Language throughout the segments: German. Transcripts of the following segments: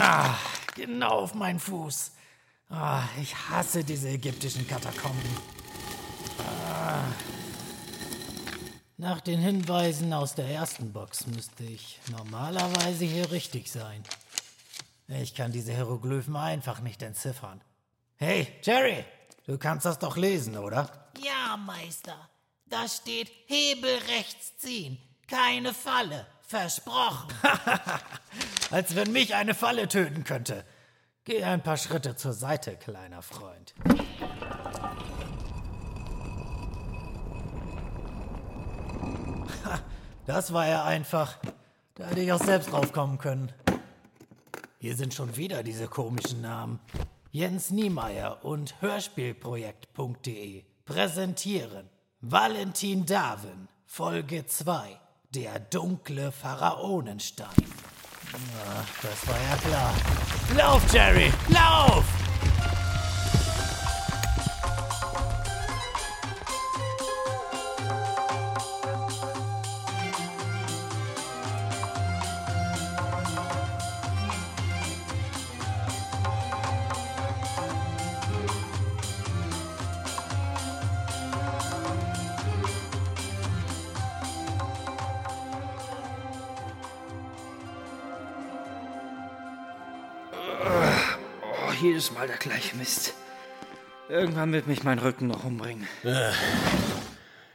Ah, genau auf meinen Fuß. Ah, ich hasse diese ägyptischen Katakomben. Ah. Nach den Hinweisen aus der ersten Box müsste ich normalerweise hier richtig sein. Ich kann diese Hieroglyphen einfach nicht entziffern. Hey, Jerry, du kannst das doch lesen, oder? Ja, Meister. Da steht Hebel rechts ziehen. Keine Falle. Versprochen. Als wenn mich eine Falle töten könnte. Geh ein paar Schritte zur Seite, kleiner Freund. Das war ja einfach. Da hätte ich auch selbst drauf kommen können. Hier sind schon wieder diese komischen Namen. Jens Niemeyer und Hörspielprojekt.de präsentieren Valentin Darwin, Folge 2, der dunkle Pharaonenstein. Ach, das war ja klar. Lauf, Jerry, lauf! Oh, jedes Mal der gleiche Mist. Irgendwann wird mich mein Rücken noch umbringen.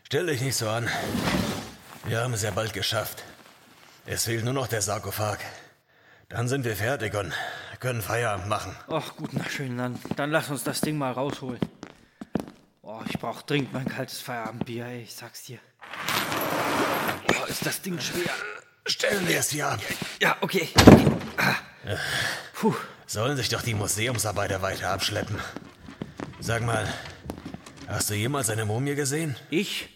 Stell dich nicht so an. Wir haben es ja bald geschafft. Es fehlt nur noch der Sarkophag. Dann sind wir fertig und können Feierabend machen. Ach gut, na schön, dann, dann lass uns das Ding mal rausholen. Oh, ich brauch dringend mein kaltes Feierabendbier, ey, ich sag's dir. Oh, ist das Ding schwer. Stellen wir es hier ab. Ja, okay. Ah. Puh. Sollen sich doch die Museumsarbeiter weiter abschleppen. Sag mal, hast du jemals eine Mumie gesehen? Ich?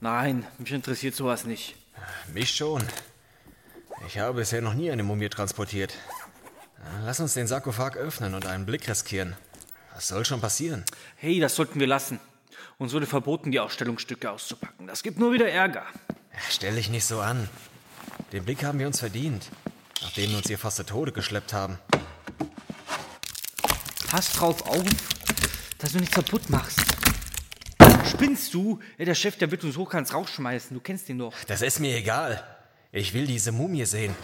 Nein, mich interessiert sowas nicht. Mich schon. Ich habe bisher noch nie eine Mumie transportiert. Lass uns den Sarkophag öffnen und einen Blick riskieren. Was soll schon passieren? Hey, das sollten wir lassen. Uns wurde verboten, die Ausstellungsstücke auszupacken. Das gibt nur wieder Ärger. Stell dich nicht so an. Den Blick haben wir uns verdient, nachdem wir uns hier fast zu Tode geschleppt haben. Pass drauf auf, dass du nichts kaputt machst. Spinnst du? Ja, der Chef, der wird uns hochkants rausschmeißen. Du kennst ihn doch. Das ist mir egal. Ich will diese Mumie sehen.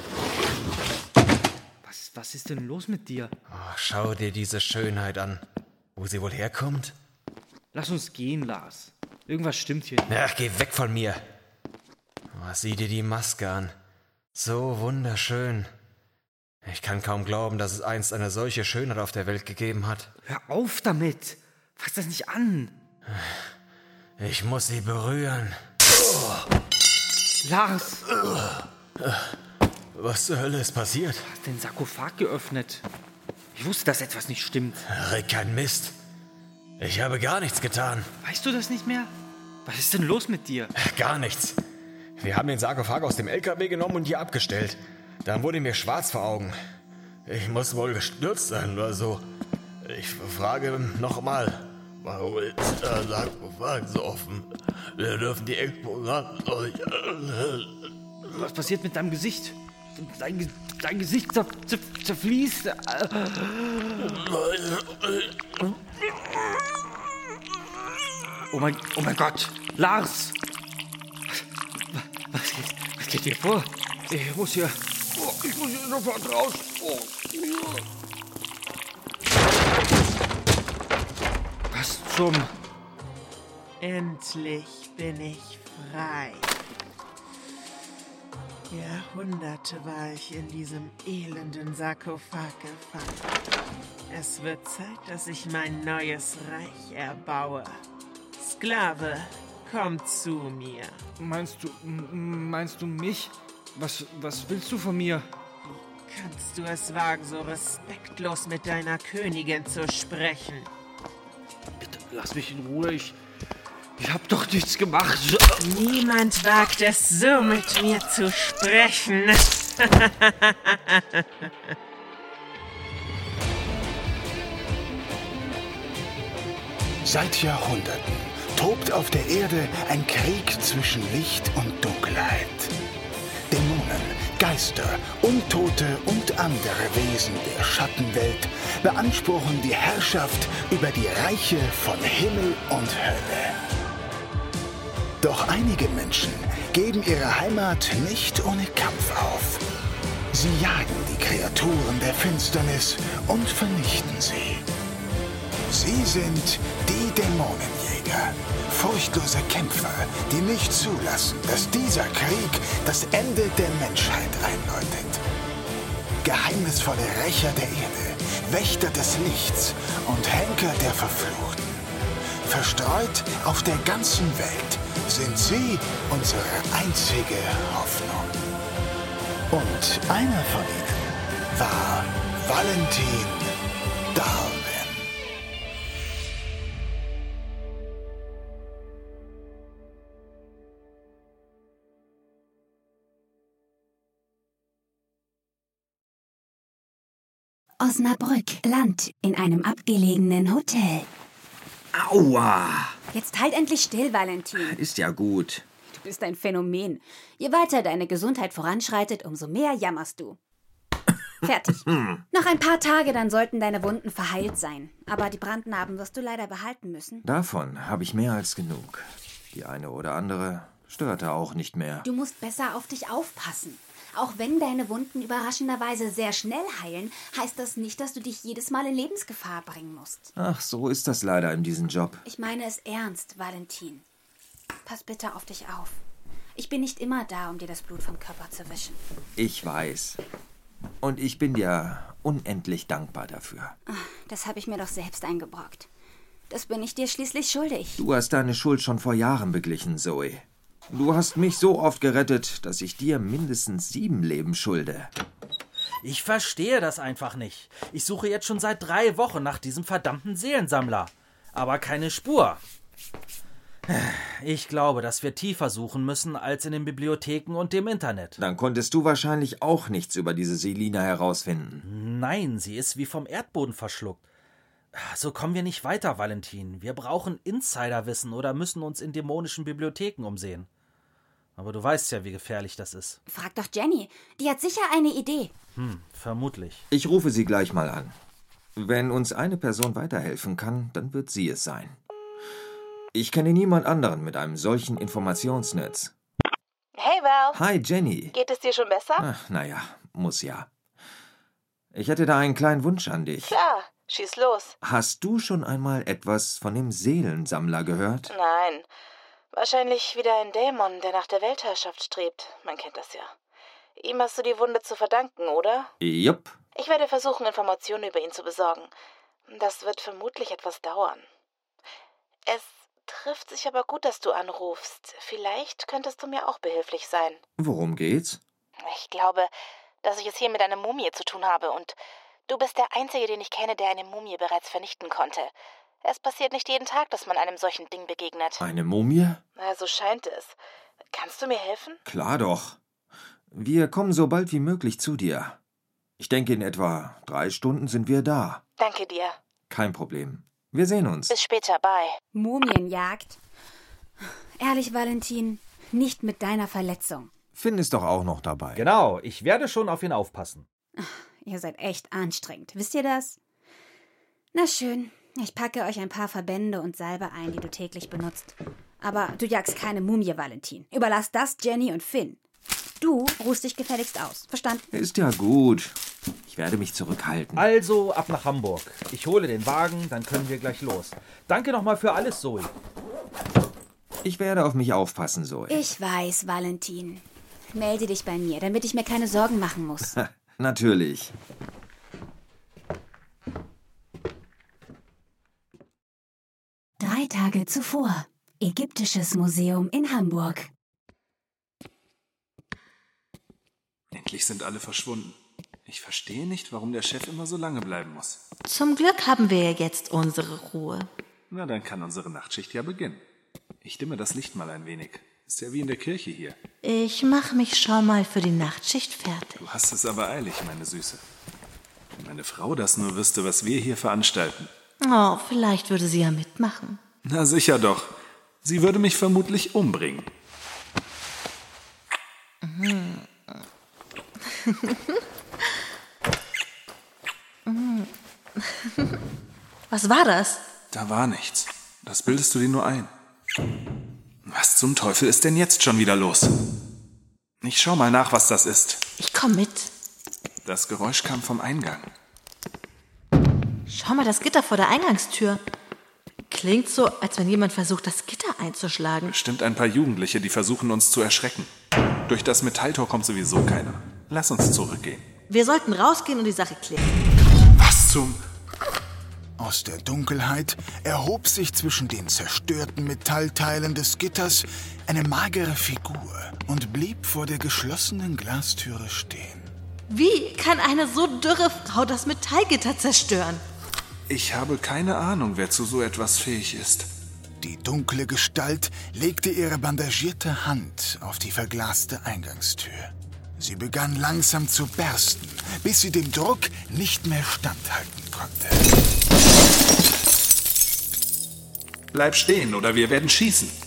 Was, was ist denn los mit dir? Oh, schau dir diese Schönheit an. Wo sie wohl herkommt? Lass uns gehen, Lars. Irgendwas stimmt hier. Ach, geh weg von mir. Oh, sieh dir die Maske an. So wunderschön. Ich kann kaum glauben, dass es einst eine solche Schönheit auf der Welt gegeben hat. Hör auf damit. Fass das nicht an. Ich muss sie berühren. Lars, Was zur Hölle ist passiert? hast den Sarkophag geöffnet. Ich wusste, dass etwas nicht stimmt. Rick, kein Mist. Ich habe gar nichts getan. Weißt du das nicht mehr? Was ist denn los mit dir? Gar nichts. Wir haben den Sarkophag aus dem LKW genommen und hier abgestellt. Dann wurde mir schwarz vor Augen. Ich muss wohl gestürzt sein oder so. Ich frage nochmal. Warum ist der Sarkophag so offen? Wir dürfen die Exponaten doch nicht- Was passiert mit deinem Gesicht? Dein, dein Gesicht zer, zer, zerfließt. Oh mein, oh mein Gott. Lars. Was, geht, was geht hier vor? Ich muss hier... Oh, ich muss hier sofort raus. Oh. Was zum... Endlich bin ich frei. Jahrhunderte war ich in diesem elenden Sarkophag gefangen. Es wird Zeit, dass ich mein neues Reich erbaue. Sklave, komm zu mir. Meinst du, meinst du mich? Was, was willst du von mir? Kannst du es wagen, so respektlos mit deiner Königin zu sprechen? Bitte lass mich in Ruhe. Ich, ich hab doch nichts gemacht. Niemand wagt es so mit mir zu sprechen. Seit Jahrhunderten tobt auf der Erde ein Krieg zwischen Licht und Dunkelheit. Dämonen, Geister, Untote und andere Wesen der Schattenwelt beanspruchen die Herrschaft über die Reiche von Himmel und Hölle. Doch einige Menschen geben ihre Heimat nicht ohne Kampf auf. Sie jagen die Kreaturen der Finsternis und vernichten sie. Sie sind die Dämonenjäger, furchtlose Kämpfer, die nicht zulassen, dass dieser Krieg das Ende der Menschheit einläutet. Geheimnisvolle Rächer der Erde, Wächter des Lichts und Henker der Verfluchten. Verstreut auf der ganzen Welt sind sie unsere einzige Hoffnung. Und einer von ihnen war Valentin Darwin. Osnabrück, Land, in einem abgelegenen Hotel. Aua! Jetzt halt endlich still, Valentin. Ist ja gut. Du bist ein Phänomen. Je weiter deine Gesundheit voranschreitet, umso mehr jammerst du. Fertig. Noch ein paar Tage, dann sollten deine Wunden verheilt sein. Aber die Brandnarben wirst du leider behalten müssen. Davon habe ich mehr als genug. Die eine oder andere störte auch nicht mehr. Du musst besser auf dich aufpassen. Auch wenn deine Wunden überraschenderweise sehr schnell heilen, heißt das nicht, dass du dich jedes Mal in Lebensgefahr bringen musst. Ach, so ist das leider in diesem Job. Ich meine es ernst, Valentin. Pass bitte auf dich auf. Ich bin nicht immer da, um dir das Blut vom Körper zu wischen. Ich weiß. Und ich bin dir unendlich dankbar dafür. Das habe ich mir doch selbst eingebrockt. Das bin ich dir schließlich schuldig. Du hast deine Schuld schon vor Jahren beglichen, Zoe. Du hast mich so oft gerettet, dass ich dir mindestens sieben Leben schulde. Ich verstehe das einfach nicht. Ich suche jetzt schon seit drei Wochen nach diesem verdammten Seelensammler. Aber keine Spur. Ich glaube, dass wir tiefer suchen müssen als in den Bibliotheken und dem Internet. Dann konntest du wahrscheinlich auch nichts über diese Selina herausfinden. Nein, sie ist wie vom Erdboden verschluckt. So kommen wir nicht weiter, Valentin. Wir brauchen Insiderwissen oder müssen uns in dämonischen Bibliotheken umsehen. Aber du weißt ja, wie gefährlich das ist. Frag doch Jenny. Die hat sicher eine Idee. Hm, vermutlich. Ich rufe sie gleich mal an. Wenn uns eine Person weiterhelfen kann, dann wird sie es sein. Ich kenne niemand anderen mit einem solchen Informationsnetz. Hey Val, Hi, Jenny. geht es dir schon besser? Ach, naja, muss ja. Ich hätte da einen kleinen Wunsch an dich. Klar, schieß los. Hast du schon einmal etwas von dem Seelensammler gehört? Nein, wahrscheinlich wieder ein Dämon, der nach der Weltherrschaft strebt. Man kennt das ja. Ihm hast du die Wunde zu verdanken, oder? Jupp. Ich werde versuchen, Informationen über ihn zu besorgen. Das wird vermutlich etwas dauern. Es trifft sich aber gut, dass du anrufst. Vielleicht könntest du mir auch behilflich sein. Worum geht's? Ich glaube, dass ich es hier mit einer Mumie zu tun habe und du bist der Einzige, den ich kenne, der eine Mumie bereits vernichten konnte. Es passiert nicht jeden Tag, dass man einem solchen Ding begegnet. Eine Mumie? Na, so scheint es. Kannst du mir helfen? Klar doch. Wir kommen so bald wie möglich zu dir. Ich denke, in etwa drei Stunden sind wir da. Danke dir. Kein Problem. Wir sehen uns. Bis später, bye. Mumienjagd? Ehrlich, Valentin, nicht mit deiner Verletzung. Finn ist doch auch noch dabei. Genau, ich werde schon auf ihn aufpassen. Ihr seid echt anstrengend, wisst ihr das? Na schön, ich packe euch ein paar Verbände und Salbe ein, die du täglich benutzt. Aber du jagst keine Mumie, Valentin. Überlass das Jenny und Finn. Du ruhst dich gefälligst aus. Verstanden? Ist ja gut. Ich werde mich zurückhalten. Also ab nach Hamburg. Ich hole den Wagen, dann können wir gleich los. Danke nochmal für alles, Zoe. Ich werde auf mich aufpassen, Zoe. Ich weiß, Valentin. Melde dich bei mir, damit ich mir keine Sorgen machen muss. Natürlich. Drei Tage zuvor. Ägyptisches Museum in Hamburg. Endlich sind alle verschwunden. Ich verstehe nicht, warum der Chef immer so lange bleiben muss. Zum Glück haben wir ja jetzt unsere Ruhe. Na, dann kann unsere Nachtschicht ja beginnen. Ich dimme das Licht mal ein wenig. Ist ja wie in der Kirche hier. Ich mache mich schon mal für die Nachtschicht fertig. Du hast es aber eilig, meine Süße. Wenn meine Frau das nur wüsste, was wir hier veranstalten. Oh, vielleicht würde sie ja mitmachen. Na sicher doch. Sie würde mich vermutlich umbringen. Was war das? Da war nichts. Das bildest du dir nur ein. Was zum Teufel ist denn jetzt schon wieder los? Ich schau mal nach, was das ist. Ich komm mit. Das Geräusch kam vom Eingang. Schau mal das Gitter vor der Eingangstür. Klingt so, als wenn jemand versucht, das Gitter einzuschlagen. Bestimmt ein paar Jugendliche, die versuchen, uns zu erschrecken. Durch das Metalltor kommt sowieso keiner. Lass uns zurückgehen. Wir sollten rausgehen und die Sache klären. Was zum... Aus der Dunkelheit erhob sich zwischen den zerstörten Metallteilen des Gitters eine magere Figur und blieb vor der geschlossenen Glastüre stehen. Wie kann eine so dürre Frau das Metallgitter zerstören? Ich habe keine Ahnung, wer zu so etwas fähig ist. Die dunkle Gestalt legte ihre bandagierte Hand auf die verglaste Eingangstür. Sie begann langsam zu bersten, bis sie dem Druck nicht mehr standhalten konnte. Bleib stehen oder wir werden schießen.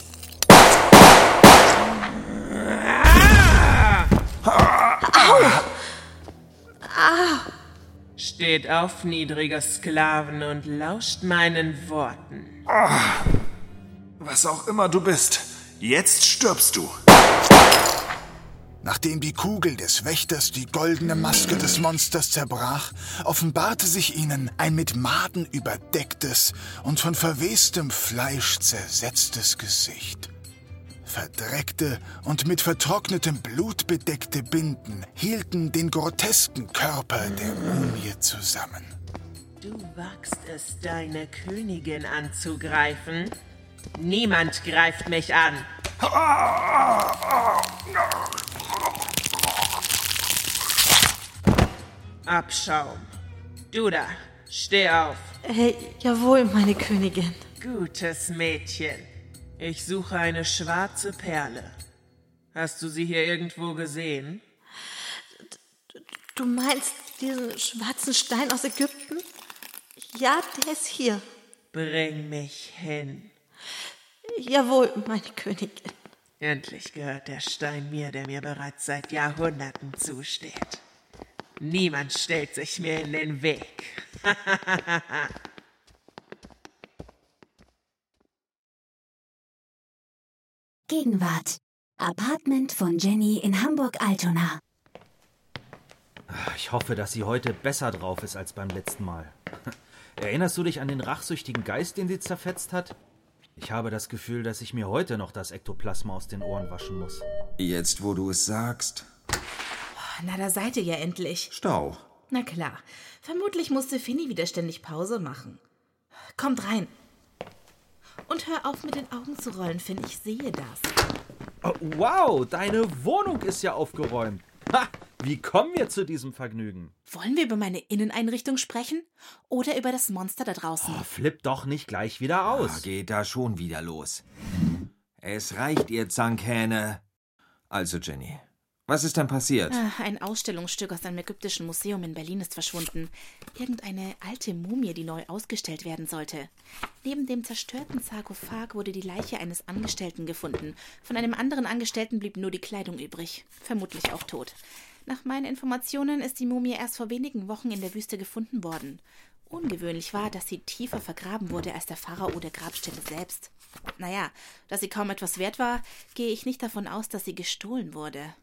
Steht auf, niedriger Sklaven, und lauscht meinen Worten. Was auch immer du bist, jetzt stirbst du. Nachdem die Kugel des Wächters die goldene Maske des Monsters zerbrach, offenbarte sich ihnen ein mit Maden überdecktes und von verwestem Fleisch zersetztes Gesicht. Verdreckte und mit vertrocknetem Blut bedeckte Binden hielten den grotesken Körper der Mumie zusammen. Du wagst es, deine Königin anzugreifen? Niemand greift mich an. Abschaum. Du da, steh auf. Hey, jawohl, meine Königin. Gutes Mädchen. Ich suche eine schwarze Perle. Hast du sie hier irgendwo gesehen? Du meinst diesen schwarzen Stein aus Ägypten? Ja, der ist hier. Bring mich hin. Jawohl, meine Königin. Endlich gehört der Stein mir, der mir bereits seit Jahrhunderten zusteht. Niemand stellt sich mir in den Weg. Gegenwart. Apartment von Jenny in Hamburg-Altona. Ich hoffe, dass sie heute besser drauf ist als beim letzten Mal. Erinnerst du dich an den rachsüchtigen Geist, den sie zerfetzt hat? Ich habe das Gefühl, dass ich mir heute noch das Ektoplasma aus den Ohren waschen muss. Jetzt, wo du es sagst. Na, da seid ihr ja endlich. Stau. Na klar. Vermutlich musste Finny wieder ständig Pause machen. Kommt rein. Und hör auf, mit den Augen zu rollen, Finn. Ich sehe das. Oh, wow, deine Wohnung ist ja aufgeräumt. Ha, wie kommen wir zu diesem Vergnügen? Wollen wir über meine Inneneinrichtung sprechen? Oder über das Monster da draußen? Oh, flipp doch nicht gleich wieder aus. Ah, geht da schon wieder los. Es reicht, ihr Zankhähne. Also, Jenny, was ist denn passiert? Ah, Ein Ausstellungsstück aus einem ägyptischen Museum in Berlin ist verschwunden. Irgendeine alte Mumie, die neu ausgestellt werden sollte. Neben dem zerstörten Sarkophag wurde die Leiche eines Angestellten gefunden. Von einem anderen Angestellten blieb nur die Kleidung übrig. Vermutlich auch tot. Nach meinen Informationen ist die Mumie erst vor wenigen Wochen in der Wüste gefunden worden. Ungewöhnlich war, dass sie tiefer vergraben wurde als der Pharao der Grabstätte selbst. Naja, dass sie kaum etwas wert war, gehe ich nicht davon aus, dass sie gestohlen wurde.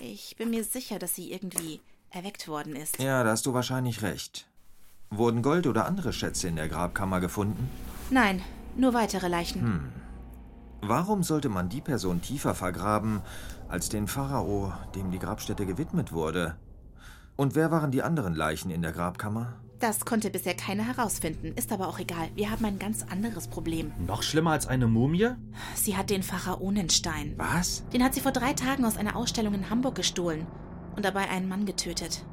Ich bin mir sicher, dass sie irgendwie erweckt worden ist. Ja, da hast du wahrscheinlich recht. Wurden Gold oder andere Schätze in der Grabkammer gefunden? Nein, nur weitere Leichen. Hm. Warum sollte man die Person tiefer vergraben als den Pharao, dem die Grabstätte gewidmet wurde? Und wer waren die anderen Leichen in der Grabkammer? Das konnte bisher keiner herausfinden, ist aber auch egal. Wir haben ein ganz anderes Problem. Noch schlimmer als eine Mumie? Sie hat den Pharaonenstein. Was? Den hat sie vor drei Tagen aus einer Ausstellung in Hamburg gestohlen und dabei einen Mann getötet.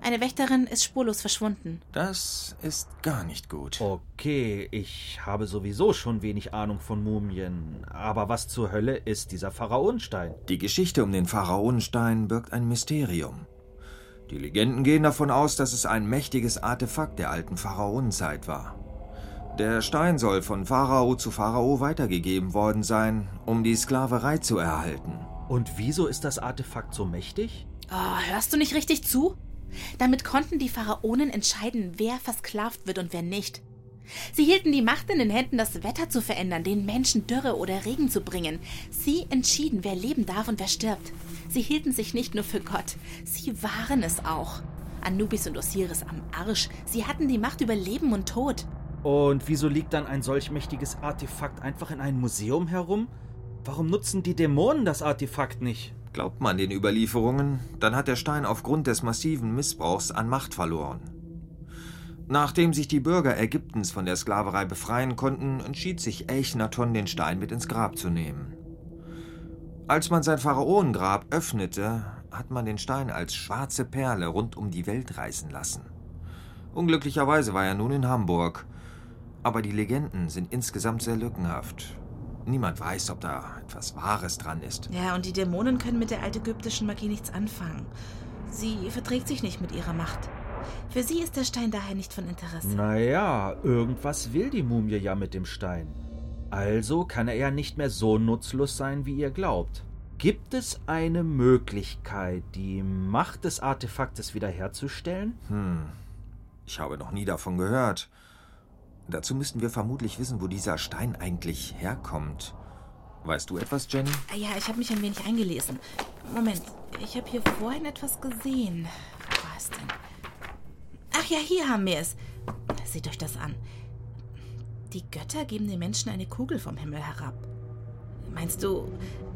Eine Wächterin ist spurlos verschwunden. Das ist gar nicht gut. Okay, ich habe sowieso schon wenig Ahnung von Mumien. Aber was zur Hölle ist dieser Pharaonenstein? Die Geschichte um den Pharaonenstein birgt ein Mysterium. Die Legenden gehen davon aus, dass es ein mächtiges Artefakt der alten Pharaonenzeit war. Der Stein soll von Pharao zu Pharao weitergegeben worden sein, um die Sklaverei zu erhalten. Und wieso ist das Artefakt so mächtig? Oh, hörst du nicht richtig zu? Damit konnten die Pharaonen entscheiden, wer versklavt wird und wer nicht. Sie hielten die Macht in den Händen, das Wetter zu verändern, den Menschen Dürre oder Regen zu bringen. Sie entschieden, wer leben darf und wer stirbt. Sie hielten sich nicht nur für Gott, sie waren es auch. Anubis und Osiris am Arsch, sie hatten die Macht über Leben und Tod. Und wieso liegt dann ein solch mächtiges Artefakt einfach in einem Museum herum? Warum nutzen die Dämonen das Artefakt nicht? Glaubt man den Überlieferungen, dann hat der Stein aufgrund des massiven Missbrauchs an Macht verloren. Nachdem sich die Bürger Ägyptens von der Sklaverei befreien konnten, entschied sich Echnaton, den Stein mit ins Grab zu nehmen. Als man sein Pharaonengrab öffnete, hat man den Stein als schwarze Perle rund um die Welt reißen lassen. Unglücklicherweise war er nun in Hamburg. Aber die Legenden sind insgesamt sehr lückenhaft. Niemand weiß, ob da etwas Wahres dran ist. Ja, und die Dämonen können mit der altägyptischen Magie nichts anfangen. Sie verträgt sich nicht mit ihrer Macht. Für sie ist der Stein daher nicht von Interesse. Naja, irgendwas will die Mumie ja mit dem Stein. Also kann er ja nicht mehr so nutzlos sein, wie ihr glaubt. Gibt es eine Möglichkeit, die Macht des Artefaktes wiederherzustellen? Hm, ich habe noch nie davon gehört. Dazu müssten wir vermutlich wissen, wo dieser Stein eigentlich herkommt. Weißt du etwas, Jenny? Ah Ja, ich habe mich ein wenig eingelesen. Moment, ich habe hier vorhin etwas gesehen. Wo war es denn? Ach ja, hier haben wir es. Seht euch das an. Die Götter geben den Menschen eine Kugel vom Himmel herab. Meinst du,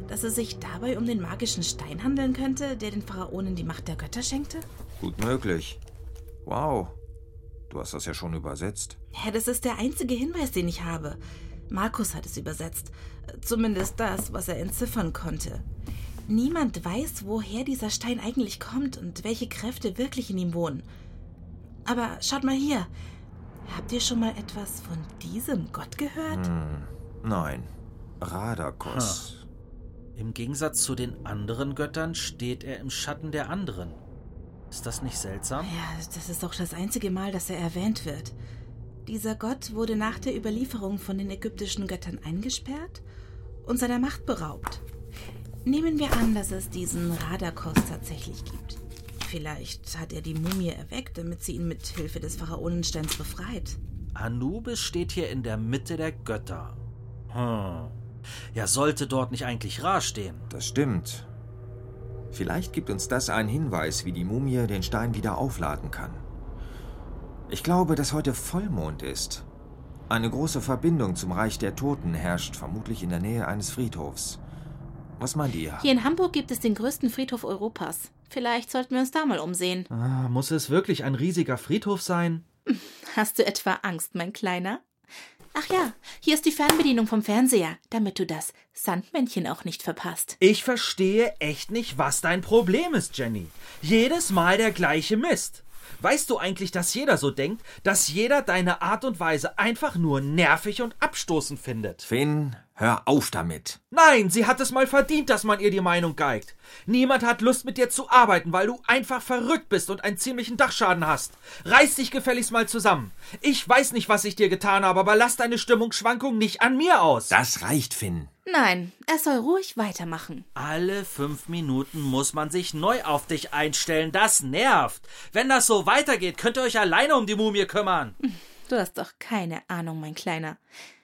dass es sich dabei um den magischen Stein handeln könnte, der den Pharaonen die Macht der Götter schenkte? Gut möglich. Wow. Du hast das ja schon übersetzt. Ja, das ist der einzige Hinweis, den ich habe. Markus hat es übersetzt. Zumindest das, was er entziffern konnte. Niemand weiß, woher dieser Stein eigentlich kommt und welche Kräfte wirklich in ihm wohnen. Aber schaut mal hier. Habt ihr schon mal etwas von diesem Gott gehört? Hm, nein. Radakos. Im Gegensatz zu den anderen Göttern steht er im Schatten der anderen. Ist das nicht seltsam? Ja, das ist auch das einzige Mal, dass er erwähnt wird. Dieser Gott wurde nach der Überlieferung von den ägyptischen Göttern eingesperrt und seiner Macht beraubt. Nehmen wir an, dass es diesen Radakos tatsächlich gibt. Vielleicht hat er die Mumie erweckt, damit sie ihn mit Hilfe des Pharaonensteins befreit. Anubis steht hier in der Mitte der Götter. Hm. Ja, sollte dort nicht eigentlich Ra stehen? Das stimmt. Vielleicht gibt uns das einen Hinweis, wie die Mumie den Stein wieder aufladen kann. Ich glaube, dass heute Vollmond ist. Eine große Verbindung zum Reich der Toten herrscht vermutlich in der Nähe eines Friedhofs. Was meint ihr? Hier in Hamburg gibt es den größten Friedhof Europas. Vielleicht sollten wir uns da mal umsehen. Ah, muss es wirklich ein riesiger Friedhof sein? Hast du etwa Angst, mein Kleiner? Ach ja, hier ist die Fernbedienung vom Fernseher, damit du das Sandmännchen auch nicht verpasst. Ich verstehe echt nicht, was dein Problem ist, Jenny. Jedes Mal der gleiche Mist. Weißt du eigentlich, dass jeder so denkt, dass jeder deine Art und Weise einfach nur nervig und abstoßend findet? Finn, hör auf damit. Nein, sie hat es mal verdient, dass man ihr die Meinung geigt. Niemand hat Lust mit dir zu arbeiten, weil du einfach verrückt bist und einen ziemlichen Dachschaden hast. Reiß dich gefälligst mal zusammen. Ich weiß nicht, was ich dir getan habe, aber lass deine Stimmungsschwankung nicht an mir aus. Das reicht, Finn. Nein, er soll ruhig weitermachen. Alle fünf Minuten muss man sich neu auf dich einstellen. Das nervt. Wenn das so weitergeht, könnt ihr euch alleine um die Mumie kümmern. Du hast doch keine Ahnung, mein Kleiner.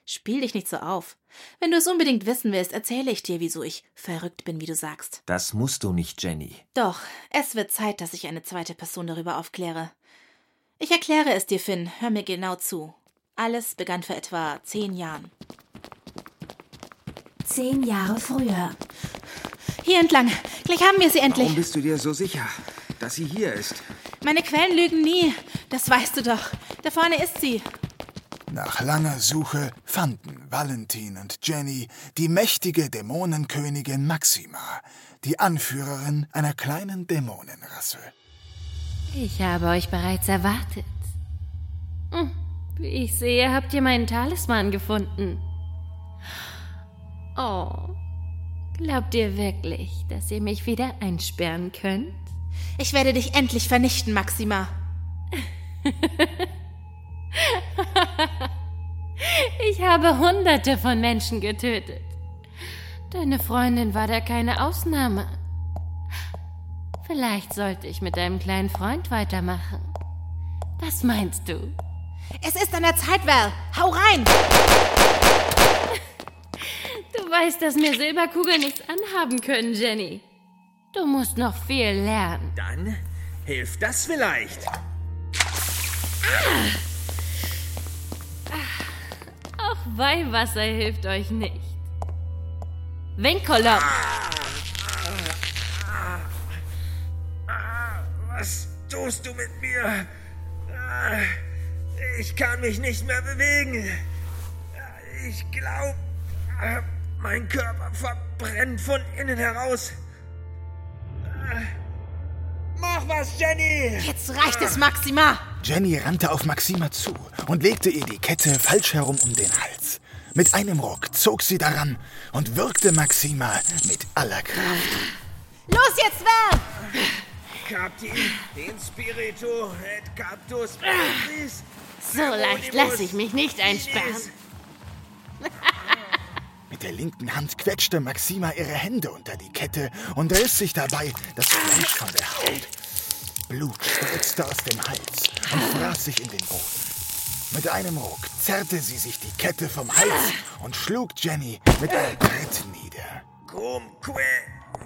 Spiel dich nicht so auf. Wenn du es unbedingt wissen willst, erzähle ich dir, wieso ich verrückt bin, wie du sagst. Das musst du nicht, Jenny. Doch, es wird Zeit, dass ich eine zweite Person darüber aufkläre. Ich erkläre es dir, Finn. Hör mir genau zu. Alles begann vor etwa zehn Jahren. Zehn Jahre früher. Hier entlang. Gleich haben wir sie endlich. Warum bist du dir so sicher, dass sie hier ist? Meine Quellen lügen nie. Das weißt du doch. Da vorne ist sie. Nach langer Suche fanden Valentin und Jenny die mächtige Dämonenkönigin Maxima, die Anführerin einer kleinen Dämonenrasse. Ich habe euch bereits erwartet. Hm, Wie ich sehe, habt ihr meinen Talisman gefunden. Oh, glaubt ihr wirklich, dass ihr mich wieder einsperren könnt? Ich werde dich endlich vernichten, Maxima. Ich habe hunderte von Menschen getötet. Deine Freundin war da keine Ausnahme. Vielleicht sollte ich mit deinem kleinen Freund weitermachen. Was meinst du? Es ist an der Zeit, Val. Hau rein! Du weißt, dass mir Silberkugeln nichts anhaben können, Jenny. Du musst noch viel lernen. Dann hilft das vielleicht. Ah! Auch Weihwasser hilft euch nicht. Winkolop! Was tust du mit mir? Ich kann mich nicht mehr bewegen. Ich glaube, mein Körper verbrennt von innen heraus. Mach was, Jenny! Jetzt reicht es, Maxima! Jenny rannte auf Maxima zu und legte ihr die Kette falsch herum um den Hals. Mit einem Ruck zog sie daran und wirkte Maxima mit aller Kraft. Los jetzt, Val! Capti, den Spiritu et Captus. So leicht lasse ich mich nicht einsperren. Mit der linken Hand quetschte Maxima ihre Hände unter die Kette und riss sich dabei das Fleisch von der Haut. Blut spritzte aus dem Hals und fraß sich in den Boden. Mit einem Ruck zerrte sie sich die Kette vom Hals und schlug Jenny mit einem Tritt nieder. Cumque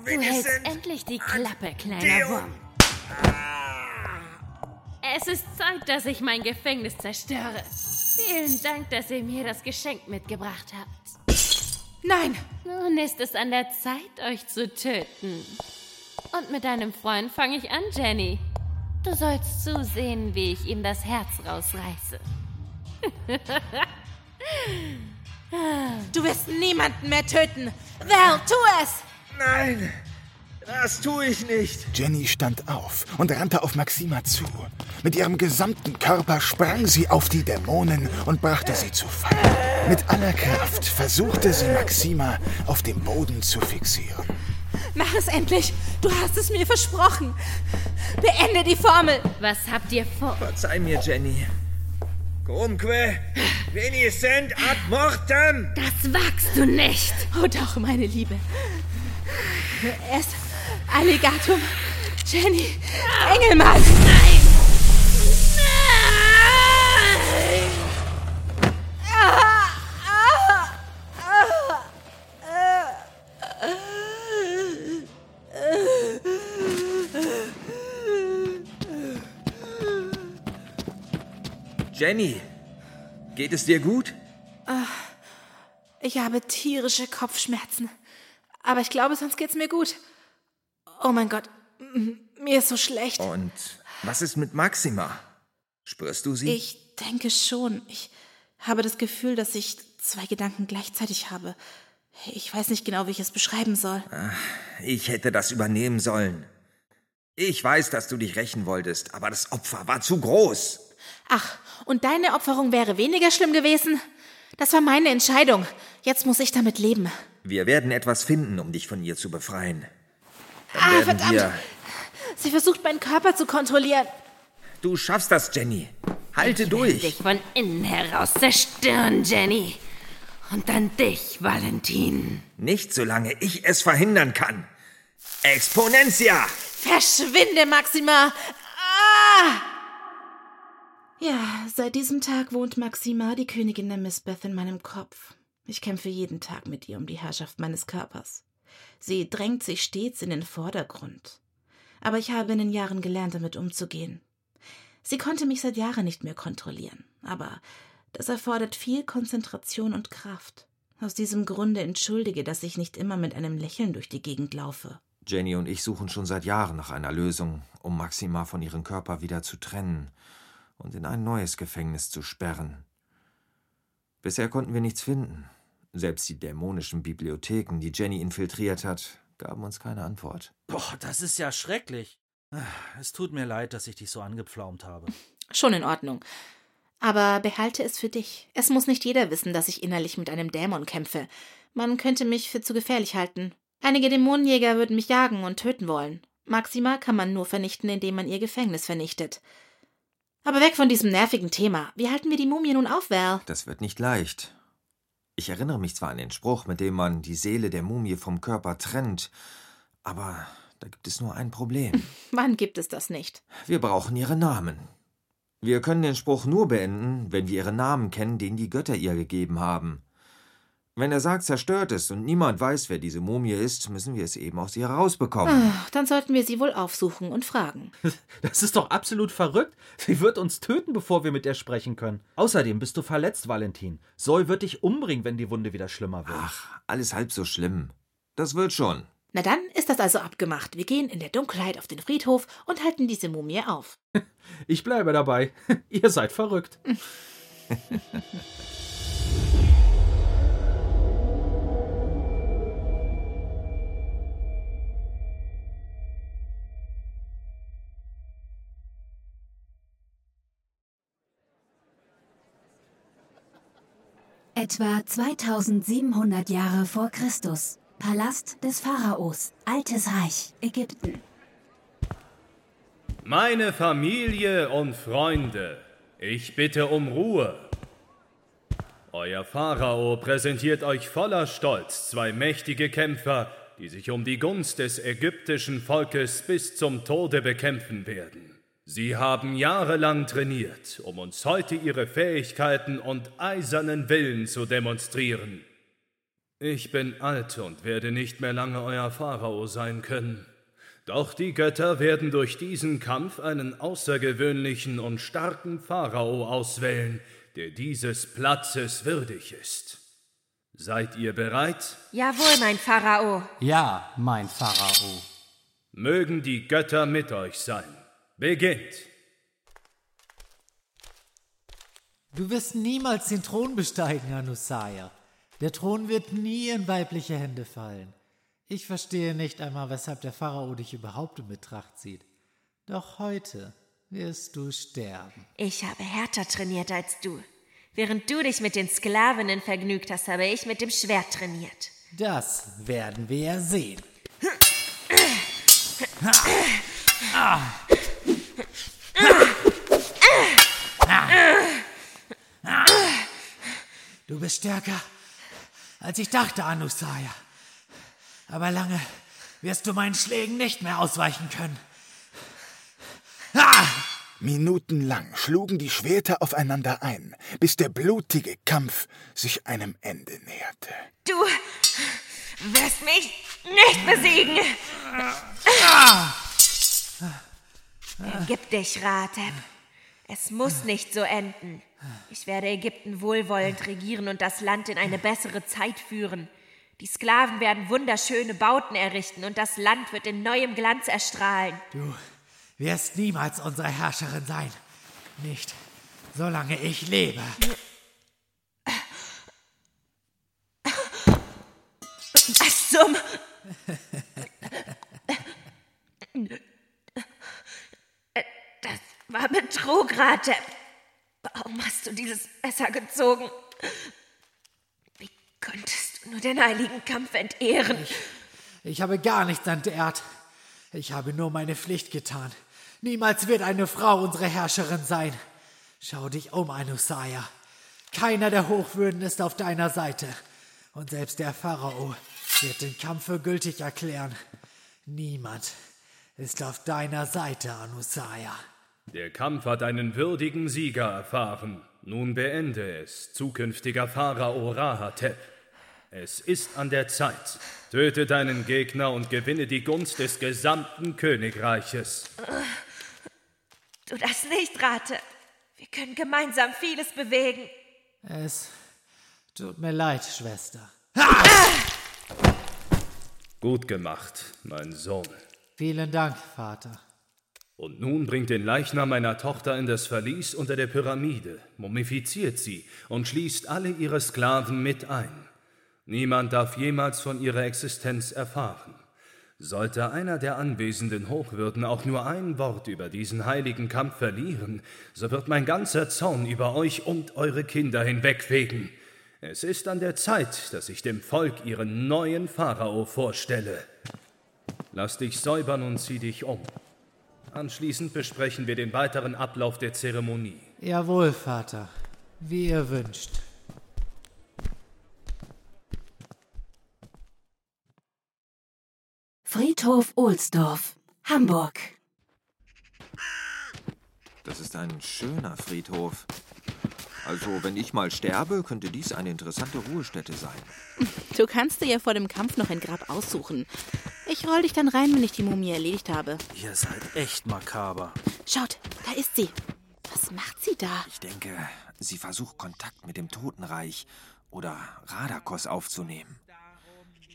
Du hältst endlich die Klappe, kleiner Wurm. Es ist Zeit, dass ich mein Gefängnis zerstöre. Vielen Dank, dass ihr mir das Geschenk mitgebracht habt. Nein! Nun ist es an der Zeit, euch zu töten. Und mit deinem Freund fange ich an, Jenny. Du sollst zusehen, wie ich ihm das Herz rausreiße. du wirst niemanden mehr töten. Val, tu es! Nein, das tue ich nicht. Jenny stand auf und rannte auf Maxima zu. Mit ihrem gesamten Körper sprang sie auf die Dämonen und brachte sie zu Fall. Mit aller Kraft versuchte sie Maxima auf dem Boden zu fixieren. Mach es endlich! Du hast es mir versprochen! Beende die Formel! Was habt ihr vor? Verzeih mir, Jenny. Cumque, veniscent ad mortem! Das wagst du nicht! Oh doch, meine Liebe. Es Alligatum, Jenny, Engelmann! Nein! Nein! Ah, ah, ah, Jenny, geht es dir gut? Ich habe tierische Kopfschmerzen. Aber ich glaube, sonst geht's mir gut. Oh mein Gott, mir ist so schlecht. Und was ist mit Maxima? Spürst du sie? Ich denke schon. Ich habe das Gefühl, dass ich zwei Gedanken gleichzeitig habe. Ich weiß nicht genau, wie ich es beschreiben soll. Ich hätte das übernehmen sollen. Ich weiß, dass du dich rächen wolltest, aber das Opfer war zu groß. Ach, und deine Opferung wäre weniger schlimm gewesen? Das war meine Entscheidung. Jetzt muss ich damit leben. Wir werden etwas finden, um dich von ihr zu befreien. Dann ah, verdammt! Wir... Sie versucht, meinen Körper zu kontrollieren. Du schaffst das, Jenny. Halte ich durch. Ich dich von innen heraus zerstören, Jenny. Und dann dich, Valentin. Nicht solange ich es verhindern kann. Exponentia! Verschwinde, Maxima! Ah! Ja, seit diesem Tag wohnt Maxima, die Königin der Missbeth, in meinem Kopf. Ich kämpfe jeden Tag mit ihr um die Herrschaft meines Körpers. Sie drängt sich stets in den Vordergrund. Aber ich habe in den Jahren gelernt, damit umzugehen. Sie konnte mich seit Jahren nicht mehr kontrollieren, aber das erfordert viel Konzentration und Kraft. Aus diesem Grunde entschuldige, dass ich nicht immer mit einem Lächeln durch die Gegend laufe. Jenny und ich suchen schon seit Jahren nach einer Lösung, um Maxima von ihrem Körper wieder zu trennen und in ein neues Gefängnis zu sperren. Bisher konnten wir nichts finden. Selbst die dämonischen Bibliotheken, die Jenny infiltriert hat, gaben uns keine Antwort. Boah, das ist ja schrecklich. Es tut mir leid, dass ich dich so angepflaumt habe. Schon in Ordnung. Aber behalte es für dich. Es muss nicht jeder wissen, dass ich innerlich mit einem Dämon kämpfe. Man könnte mich für zu gefährlich halten. Einige Dämonenjäger würden mich jagen und töten wollen. Maxima kann man nur vernichten, indem man ihr Gefängnis vernichtet. Aber weg von diesem nervigen Thema. Wie halten wir die Mumie nun auf, Val? Das wird nicht leicht. Ich erinnere mich zwar an den Spruch, mit dem man die Seele der Mumie vom Körper trennt, aber da gibt es nur ein Problem. Wann gibt es das nicht? Wir brauchen ihre Namen. Wir können den Spruch nur beenden, wenn wir ihre Namen kennen, den die Götter ihr gegeben haben. Wenn der Sarg zerstört ist und niemand weiß, wer diese Mumie ist, müssen wir es eben aus ihr herausbekommen. Dann sollten wir sie wohl aufsuchen und fragen. Das ist doch absolut verrückt. Sie wird uns töten, bevor wir mit ihr sprechen können. Außerdem bist du verletzt, Valentin. Zoe wird dich umbringen, wenn die Wunde wieder schlimmer wird. Ach, alles halb so schlimm. Das wird schon. Na dann ist das also abgemacht. Wir gehen in der Dunkelheit auf den Friedhof und halten diese Mumie auf. Ich bleibe dabei. Ihr seid verrückt. Etwa 2700 Jahre vor Christus. Palast des Pharaos. Altes Reich. Ägypten. Meine Familie und Freunde, ich bitte um Ruhe. Euer Pharao präsentiert euch voller Stolz zwei mächtige Kämpfer, die sich um die Gunst des ägyptischen Volkes bis zum Tode bekämpfen werden. Sie haben jahrelang trainiert, um uns heute ihre Fähigkeiten und eisernen Willen zu demonstrieren. Ich bin alt und werde nicht mehr lange euer Pharao sein können. Doch die Götter werden durch diesen Kampf einen außergewöhnlichen und starken Pharao auswählen, der dieses Platzes würdig ist. Seid ihr bereit? Jawohl, mein Pharao. Ja, mein Pharao. Mögen die Götter mit euch sein. Beginnt. Du wirst niemals den Thron besteigen, Anusaya. Der Thron wird nie in weibliche Hände fallen. Ich verstehe nicht einmal, weshalb der Pharao dich überhaupt in Betracht zieht. Doch heute wirst du sterben. Ich habe härter trainiert als du. Während du dich mit den Sklavinnen vergnügt hast, habe ich mit dem Schwert trainiert. Das werden wir ja sehen. Du bist stärker, als ich dachte, Anusaya. Aber lange wirst du meinen Schlägen nicht mehr ausweichen können. Minutenlang schlugen die Schwerter aufeinander ein, bis der blutige Kampf sich einem Ende näherte. Du wirst mich nicht besiegen. Ergib dich, Rateb. Es muss nicht so enden. Ich werde Ägypten wohlwollend regieren und das Land in eine bessere Zeit führen. Die Sklaven werden wunderschöne Bauten errichten und das Land wird in neuem Glanz erstrahlen. Du wirst niemals unsere Herrscherin sein. Nicht, solange ich lebe. Was zum... War Betrug, Rateb. Warum hast du dieses Messer gezogen? Wie konntest du nur den heiligen Kampf entehren? Ich, ich habe gar nichts entehrt. Ich habe nur meine Pflicht getan. Niemals wird eine Frau unsere Herrscherin sein. Schau dich um, Anusaya. Keiner der Hochwürden ist auf deiner Seite. Und selbst der Pharao wird den Kampf für gültig erklären. Niemand ist auf deiner Seite, Anusaya. Der Kampf hat einen würdigen Sieger erfahren. Nun beende es, zukünftiger Pharao Rahatep. Es ist an der Zeit. Töte deinen Gegner und gewinne die Gunst des gesamten Königreiches. Tu das nicht, Rate. Wir können gemeinsam vieles bewegen. Es tut mir leid, Schwester. Gut gemacht, mein Sohn. Vielen Dank, Vater. Und nun bringt den Leichnam meiner Tochter in das Verlies unter der Pyramide, mumifiziert sie und schließt alle ihre Sklaven mit ein. Niemand darf jemals von ihrer Existenz erfahren. Sollte einer der anwesenden Hochwürden auch nur ein Wort über diesen heiligen Kampf verlieren, so wird mein ganzer Zorn über euch und eure Kinder hinwegfegen. Es ist an der Zeit, dass ich dem Volk ihren neuen Pharao vorstelle. Lass dich säubern und zieh dich um. Anschließend besprechen wir den weiteren Ablauf der Zeremonie. Jawohl, Vater. Wie ihr wünscht. Friedhof Ohlsdorf, Hamburg. Das ist ein schöner Friedhof. Also, wenn ich mal sterbe, könnte dies eine interessante Ruhestätte sein. Du kannst dir ja vor dem Kampf noch ein Grab aussuchen. Ich roll dich dann rein, wenn ich die Mumie erledigt habe. Ihr seid echt makaber. Schaut, da ist sie. Was macht sie da? Ich denke, sie versucht Kontakt mit dem Totenreich oder Radakos aufzunehmen.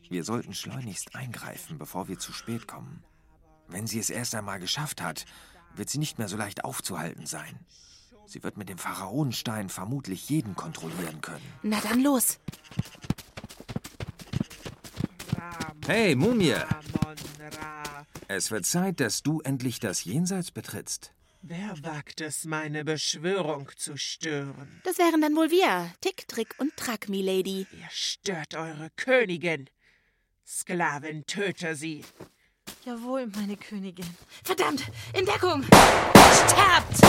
Wir sollten schleunigst eingreifen, bevor wir zu spät kommen. Wenn sie es erst einmal geschafft hat, wird sie nicht mehr so leicht aufzuhalten sein. Sie wird mit dem Pharaonenstein vermutlich jeden kontrollieren können. Na dann los. Hey, Mumie! Es wird Zeit, dass du endlich das Jenseits betrittst. Wer wagt es, meine Beschwörung zu stören? Das wären dann wohl wir. Tick, Trick und Track, Milady. Ihr stört eure Königin. Sklavin, töte sie. Jawohl, meine Königin. Verdammt! In Deckung! Sterbt!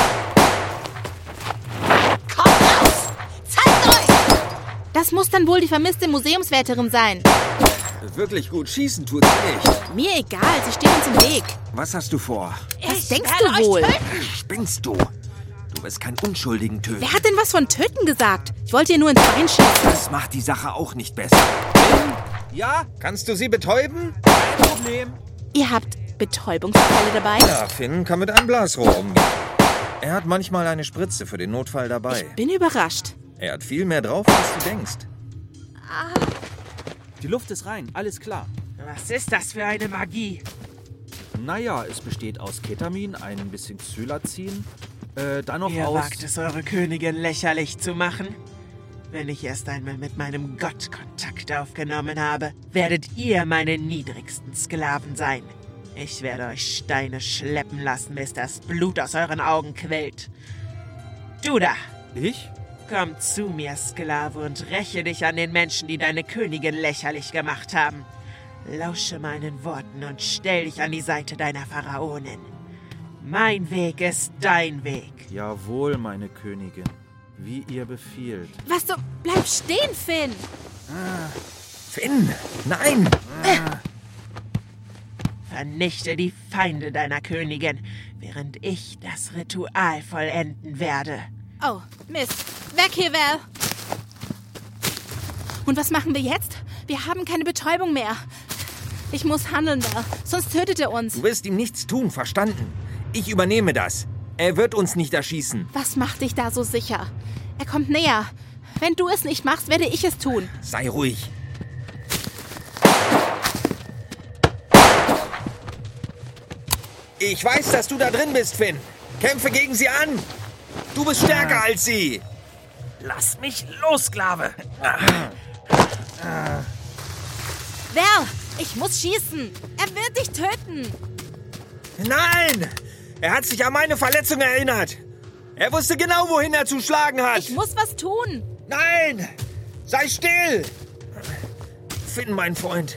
Kommt raus! Zeigt euch! Das muss dann wohl die vermisste Museumswärterin sein. Wirklich gut schießen tut sie nicht. Mir egal, sie steht uns im Weg. Was hast du vor? Was Ich denkst du wohl? Spinnst du? Du wirst keinen Unschuldigen töten. Wer hat denn was von töten gesagt? Ich wollte ihr nur ins Bein schießen. Das macht die Sache auch nicht besser. Ja? Kannst du sie betäuben? Kein Problem. Ihr habt Betäubungspfeile dabei? Ja, Finn kann mit einem Blasrohr umgehen. Er hat manchmal eine Spritze für den Notfall dabei. Bin überrascht. Er hat viel mehr drauf, als du denkst. Die Luft ist rein, alles klar. Was ist das für eine Magie? Naja, es besteht aus Ketamin, ein bisschen Xylazin, äh, dann noch Ihr aus... wagt es, eure Königin lächerlich zu machen? Wenn ich erst einmal mit meinem Gott Kontakt aufgenommen habe, werdet ihr meine niedrigsten Sklaven sein. Ich werde euch Steine schleppen lassen, bis das Blut aus euren Augen quillt. Du da! Ich? Komm zu mir, Sklave, und räche dich an den Menschen, die deine Königin lächerlich gemacht haben. Lausche meinen Worten und stell dich an die Seite deiner Pharaonin. Mein Weg ist dein Weg. Jawohl, meine Königin. Wie ihr befiehlt. Was so? Bleib stehen, Finn! Finn, nein! Vernichte die Feinde deiner Königin, während ich das Ritual vollenden werde. Oh, Mist. Weg hier, Val! Und was machen wir jetzt? Wir haben keine Betäubung mehr. Ich muss handeln, Val, sonst tötet er uns. Du wirst ihm nichts tun, verstanden? Ich übernehme das. Er wird uns nicht erschießen. Was macht dich da so sicher? Er kommt näher. Wenn du es nicht machst, werde ich es tun. Sei ruhig. Ich weiß, dass du da drin bist, Finn. Kämpfe gegen sie an. Du bist stärker als sie. Lass mich los, Sklave! Val, ich muss schießen. Er wird dich töten. Nein! Er hat sich an meine Verletzung erinnert. Er wusste genau, wohin er zu schlagen hat. Ich muss was tun. Nein! Sei still! Finn, mein Freund,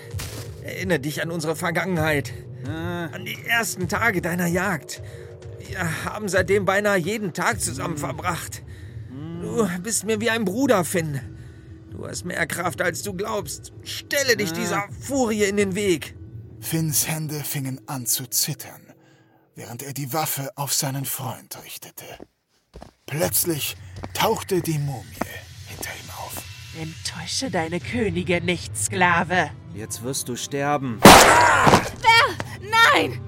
erinnere dich an unsere Vergangenheit. An die ersten Tage deiner Jagd. Wir haben seitdem beinahe jeden Tag zusammen verbracht. Du bist mir wie ein Bruder, Finn. Du hast mehr Kraft, als du glaubst. Stelle dich dieser Furie in den Weg. Finns Hände fingen an zu zittern, während er die Waffe auf seinen Freund richtete. Plötzlich tauchte die Mumie hinter ihm auf. Enttäusche deine Königin nicht, Sklave. Jetzt wirst du sterben. Val, nein!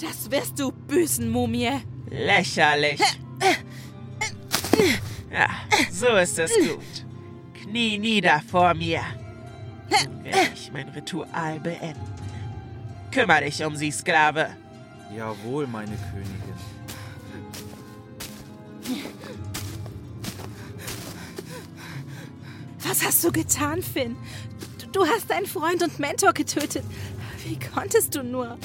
Das wirst du büßen, Mumie. Lächerlich. Ja, so ist es gut. Knie nieder vor mir. Dann werde ich mein Ritual beenden. Kümmer dich um sie, Sklave. Jawohl, meine Königin. Was hast du getan, Finn? Du, du hast deinen Freund und Mentor getötet. Wie konntest du nur?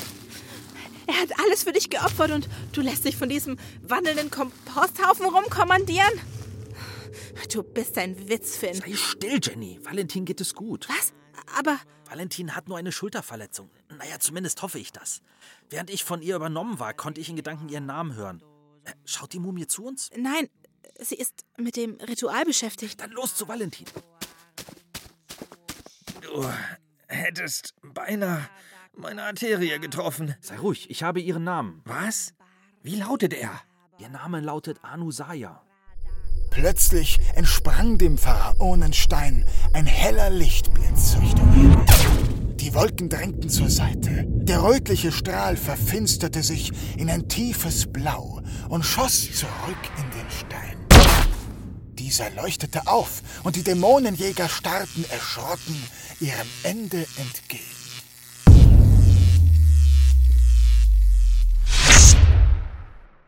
Er hat alles für dich geopfert und du lässt dich von diesem wandelnden Komposthaufen rumkommandieren? Du bist ein Witz, Finn. Sei still, Jenny. Valentin geht es gut. Was? Aber Valentin hat nur eine Schulterverletzung. Naja, zumindest hoffe ich das. Während ich von ihr übernommen war, konnte ich in Gedanken ihren Namen hören. Äh, Schaut die Mumie zu uns? nein, sie ist mit dem Ritual beschäftigt. Dann los zu Valentin. Du hättest beinahe meine Arterie getroffen. Sei ruhig, ich habe ihren Namen. Was? Wie lautet er? Ihr Name lautet Anusaya. Plötzlich entsprang dem Pharaonenstein ein heller Lichtblitz Richtung Himmel. Die Wolken drängten zur Seite. Der rötliche Strahl verfinsterte sich in ein tiefes Blau und schoss zurück in den Stein. Dieser leuchtete auf und die Dämonenjäger starrten erschrocken ihrem Ende entgegen.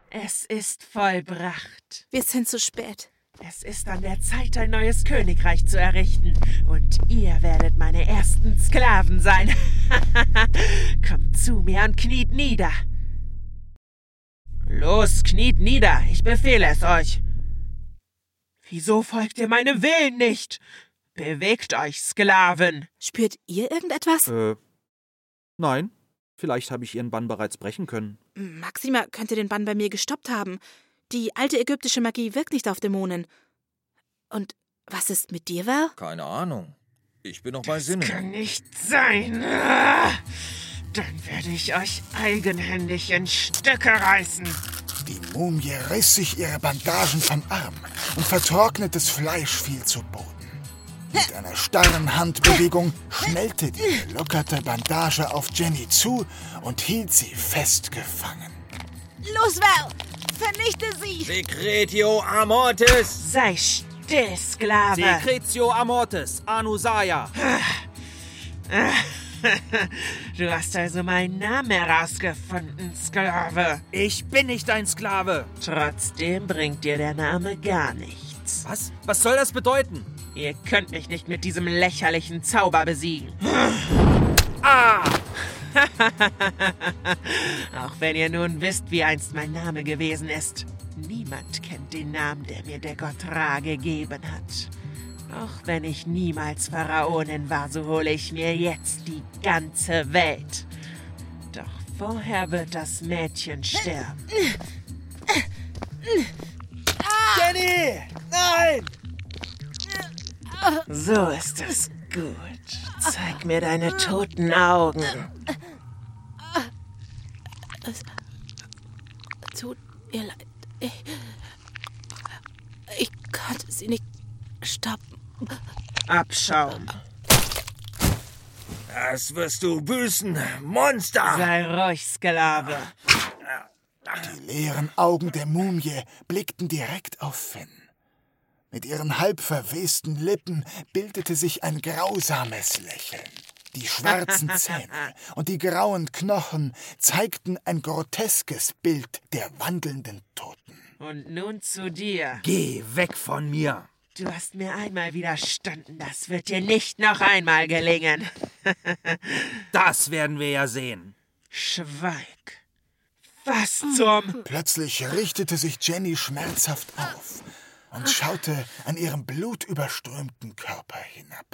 Es ist vollbracht. Wir sind zu spät. Es ist an der Zeit, ein neues Königreich zu errichten. Und ihr werdet meine ersten Sklaven sein. Kommt zu mir und kniet nieder. Los, kniet nieder. Ich befehle es euch. Wieso folgt ihr meinem Willen nicht? Bewegt euch, Sklaven. Spürt ihr irgendetwas? Äh, nein. Vielleicht habe ich ihren Bann bereits brechen können. Maxima könnte den Bann bei mir gestoppt haben. Die alte ägyptische Magie wirkt nicht auf Dämonen. Und was ist mit dir, Val? Keine Ahnung. Ich bin noch bei Sinnen. Kann nicht sein. Ah, Dann werde ich euch eigenhändig in Stücke reißen. Die Mumie riss sich ihre Bandagen vom Arm und vertrocknetes Fleisch fiel zu Boden. Mit einer starren Handbewegung schnellte die gelockerte Bandage auf Jenny zu und hielt sie fest gefangen. Los, Val! Vernichte sie! Secretio Amortis! Sei still, Sklave. Secretio Amortis, Anusaya. Du hast also meinen Namen herausgefunden, Sklave. Ich bin nicht dein Sklave. Trotzdem bringt dir der Name gar nichts. Was? Was soll das bedeuten? Ihr könnt mich nicht mit diesem lächerlichen Zauber besiegen. Ah! Auch wenn ihr nun wisst, wie einst mein Name gewesen ist. Niemand kennt den Namen, der mir der Gott Ra gegeben hat. Auch wenn ich niemals Pharaonin war, so hole ich mir jetzt die ganze Welt. Doch vorher wird das Mädchen sterben. Jenny! Nein! So ist es gut. Zeig mir deine toten Augen. Es tut mir leid. Ich, ich konnte sie nicht stoppen. Abschaum. Das wirst du büßen, Monster! Sei ruhig, Sklave. Die leeren Augen der Mumie blickten direkt auf Finn. Mit ihren halb verwesten Lippen bildete sich ein grausames Lächeln. Die schwarzen Zähne und die grauen Knochen zeigten ein groteskes Bild der wandelnden Toten. Und nun zu dir. Geh weg von mir. Du hast mir einmal widerstanden. Das wird dir nicht noch einmal gelingen. Das werden wir ja sehen. Schweig. Was zum... Plötzlich richtete sich Jenny schmerzhaft auf und schaute an ihrem blutüberströmten Körper hinab.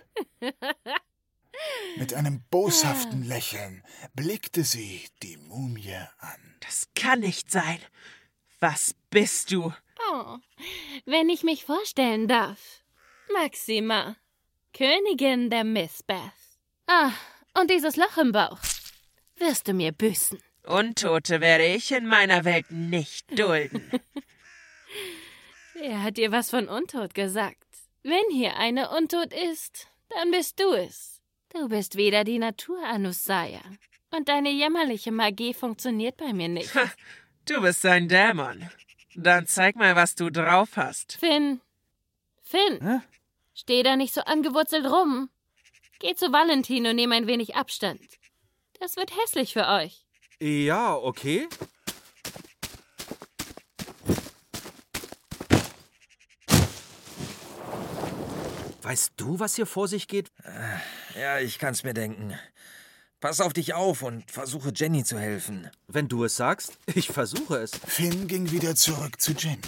Mit einem boshaften Lächeln blickte sie die Mumie an. Das kann nicht sein. Was bist du? Oh, wenn ich mich vorstellen darf. Maxima, Königin der Missbeth. Ah, und dieses Loch im Bauch. Wirst du mir büßen. Untote werde ich in meiner Welt nicht dulden. Wer hat dir was von Untot gesagt? Wenn hier eine Untot ist, dann bist du es. Du bist wieder die Natur, Anusaya. Und deine jämmerliche Magie funktioniert bei mir nicht. Du bist ein Dämon. Dann zeig mal, was du drauf hast. Finn. Finn. Hä? Steh da nicht so angewurzelt rum. Geh zu Valentin und nimm ein wenig Abstand. Das wird hässlich für euch. Ja, okay. Weißt du, was hier vor sich geht? Ja, ich kann's mir denken. Pass auf dich auf und versuche Jenny zu helfen. Wenn du es sagst, ich versuche es. Finn ging wieder zurück zu Jenny,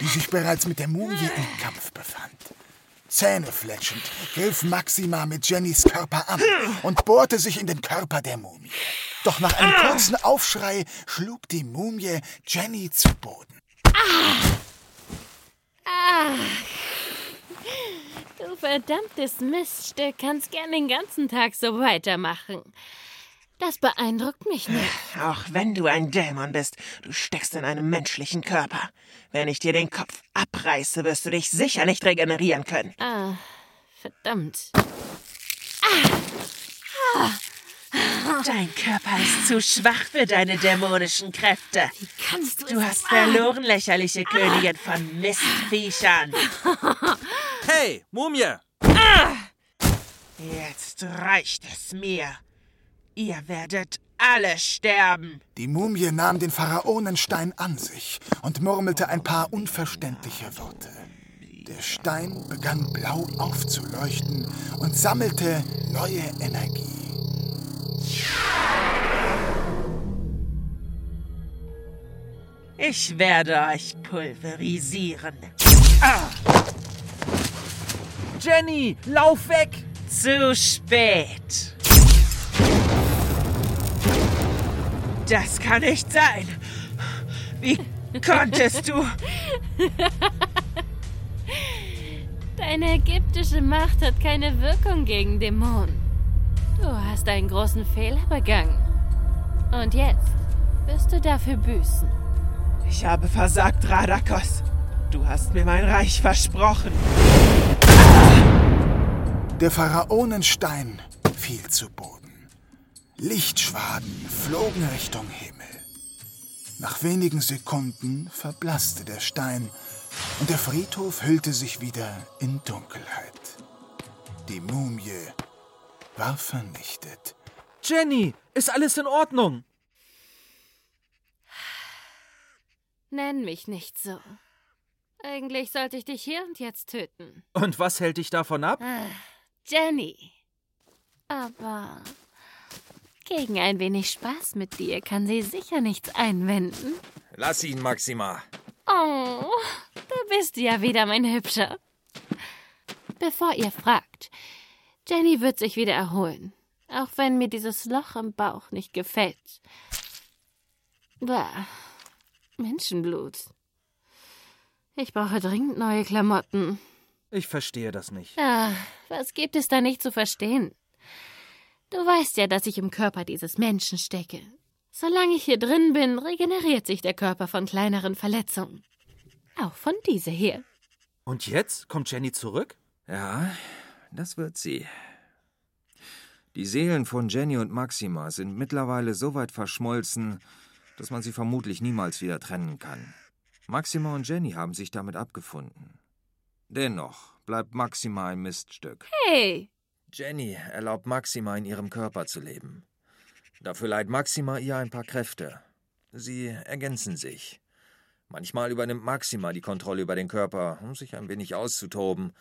die sich bereits mit der Mumie im Kampf befand. Zähnefletschend griff Maxima mit Jennys Körper an und bohrte sich in den Körper der Mumie. Doch nach einem kurzen Aufschrei schlug die Mumie Jenny zu Boden. Ah. Du verdammtes Miststück kannst gern den ganzen Tag so weitermachen. Das beeindruckt mich nicht. Auch wenn du ein Dämon bist, du steckst in einem menschlichen Körper. Wenn ich dir den Kopf abreiße, wirst du dich sicher nicht regenerieren können. Ah, verdammt. Dein Körper ist zu schwach für deine dämonischen Kräfte. Wie kannst du Du hast verloren, lächerliche Königin von Mistviechern. Hey, Mumie! Jetzt reicht es mir. Ihr werdet alle sterben. Die Mumie nahm den Pharaonenstein an sich und murmelte ein paar unverständliche Worte. Der Stein begann blau aufzuleuchten und sammelte neue Energie. Ich werde euch pulverisieren. Jenny, lauf weg! Zu spät. Das kann nicht sein. Wie konntest du? Deine ägyptische Macht hat keine Wirkung gegen Dämonen. Du hast einen großen Fehler begangen. Und jetzt wirst du dafür büßen. Ich habe versagt, Radakos. Du hast mir mein Reich versprochen. Der Pharaonenstein fiel zu Boden. Lichtschwaden flogen Richtung Himmel. Nach wenigen Sekunden verblasste der Stein und der Friedhof hüllte sich wieder in Dunkelheit. Die Mumie war vernichtet. Jenny, ist alles in Ordnung? Nenn mich nicht so. Eigentlich sollte ich dich hier und jetzt töten. Und was hält dich davon ab? Ah, Jenny. Aber gegen ein wenig Spaß mit dir kann sie sicher nichts einwenden. Lass ihn, Maxima. Oh, da bist du ja wieder, mein Hübscher. Bevor ihr fragt, Jenny wird sich wieder erholen. Auch wenn mir dieses Loch im Bauch nicht gefällt. Bah, Menschenblut. Ich brauche dringend neue Klamotten. Ich verstehe das nicht. Ah, was gibt es da nicht zu verstehen? Du weißt ja, dass ich im Körper dieses Menschen stecke. Solange ich hier drin bin, regeneriert sich der Körper von kleineren Verletzungen. Auch von dieser hier. Und jetzt kommt Jenny zurück? Ja, das wird sie. Die Seelen von Jenny und Maxima sind mittlerweile so weit verschmolzen, dass man sie vermutlich niemals wieder trennen kann. Maxima und Jenny haben sich damit abgefunden. Dennoch bleibt Maxima ein Miststück. Hey! Jenny erlaubt Maxima in ihrem Körper zu leben. Dafür leiht Maxima ihr ein paar Kräfte. Sie ergänzen sich. Manchmal übernimmt Maxima die Kontrolle über den Körper, um sich ein wenig auszutoben.